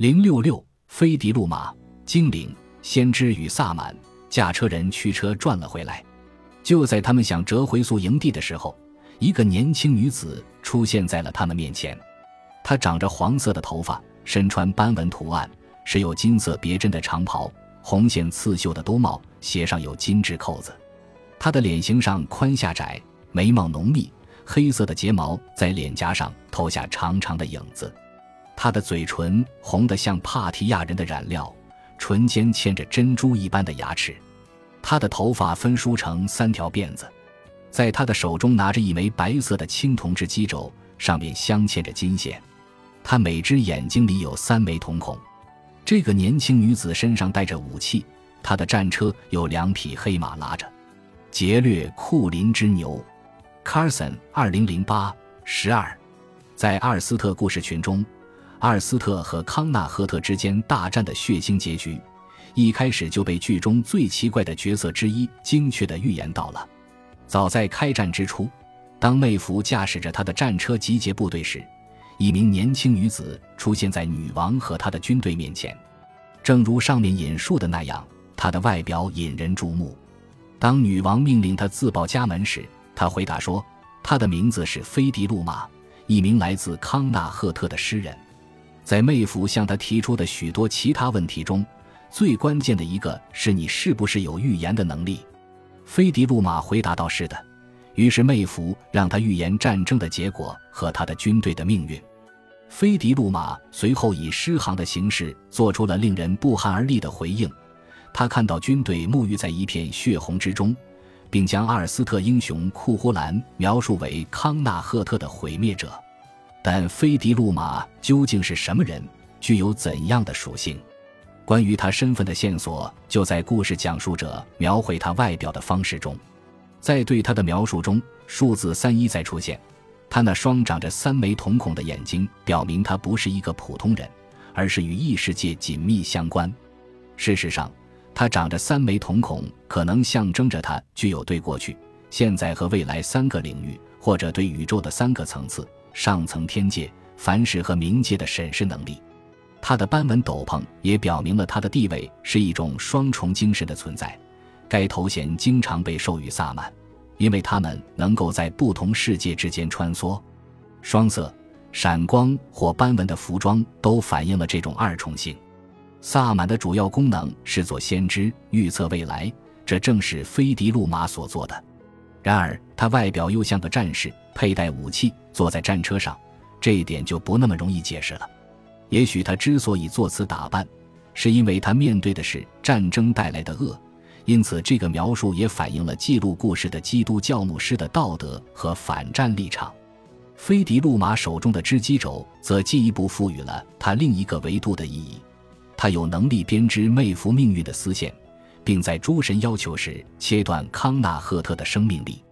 零六六，飞迪路马，精灵，先知与萨满驾车人驱车转了回来。就在他们想折回宿营地的时候，一个年轻女子出现在了他们面前。她长着黄色的头发，身穿斑纹图案、是有金色别针的长袍，红线刺绣的兜帽，鞋上有金质扣子。她的脸型上宽下窄，眉毛浓密，黑色的睫毛在脸颊上投下长长的影子。他的嘴唇红得像帕提亚人的染料，唇间嵌着珍珠一般的牙齿。他的头发分梳成三条辫子，在他的手中拿着一枚白色的青铜制鸡轴，上面镶嵌着金线。他每只眼睛里有三枚瞳孔。这个年轻女子身上带着武器，她的战车有两匹黑马拉着。劫掠库林之牛，Carson，二零零八十二，在阿尔斯特故事群中。阿尔斯特和康纳赫特之间大战的血腥结局，一开始就被剧中最奇怪的角色之一精确地预言到了。早在开战之初，当魅蝠驾驶着他的战车集结部队时，一名年轻女子出现在女王和她的军队面前。正如上面引述的那样，她的外表引人注目。当女王命令她自报家门时，她回答说：“她的名字是菲迪路马，一名来自康纳赫特的诗人。”在妹夫向他提出的许多其他问题中，最关键的一个是你是不是有预言的能力？菲迪路马回答道：“是的。”于是妹夫让他预言战争的结果和他的军队的命运。菲迪路马随后以诗行的形式做出了令人不寒而栗的回应。他看到军队沐浴在一片血红之中，并将阿尔斯特英雄库胡兰描述为康纳赫特的毁灭者。但菲迪路马究竟是什么人，具有怎样的属性？关于他身份的线索就在故事讲述者描绘他外表的方式中。在对他的描述中，数字三一再出现，他那双长着三枚瞳孔的眼睛表明他不是一个普通人，而是与异世界紧密相关。事实上，他长着三枚瞳孔，可能象征着他具有对过去、现在和未来三个领域，或者对宇宙的三个层次。上层天界、凡世和冥界的审视能力，他的斑纹斗篷也表明了他的地位是一种双重精神的存在。该头衔经常被授予萨满，因为他们能够在不同世界之间穿梭。双色、闪光或斑纹的服装都反映了这种二重性。萨满的主要功能是做先知，预测未来，这正是菲迪路马所做的。然而，他外表又像个战士，佩戴武器，坐在战车上，这一点就不那么容易解释了。也许他之所以做此打扮，是因为他面对的是战争带来的恶，因此这个描述也反映了记录故事的基督教牧师的道德和反战立场。菲迪路马手中的织机轴则进一步赋予了他另一个维度的意义：他有能力编织妹夫命运的丝线。并在诸神要求时切断康纳赫特的生命力。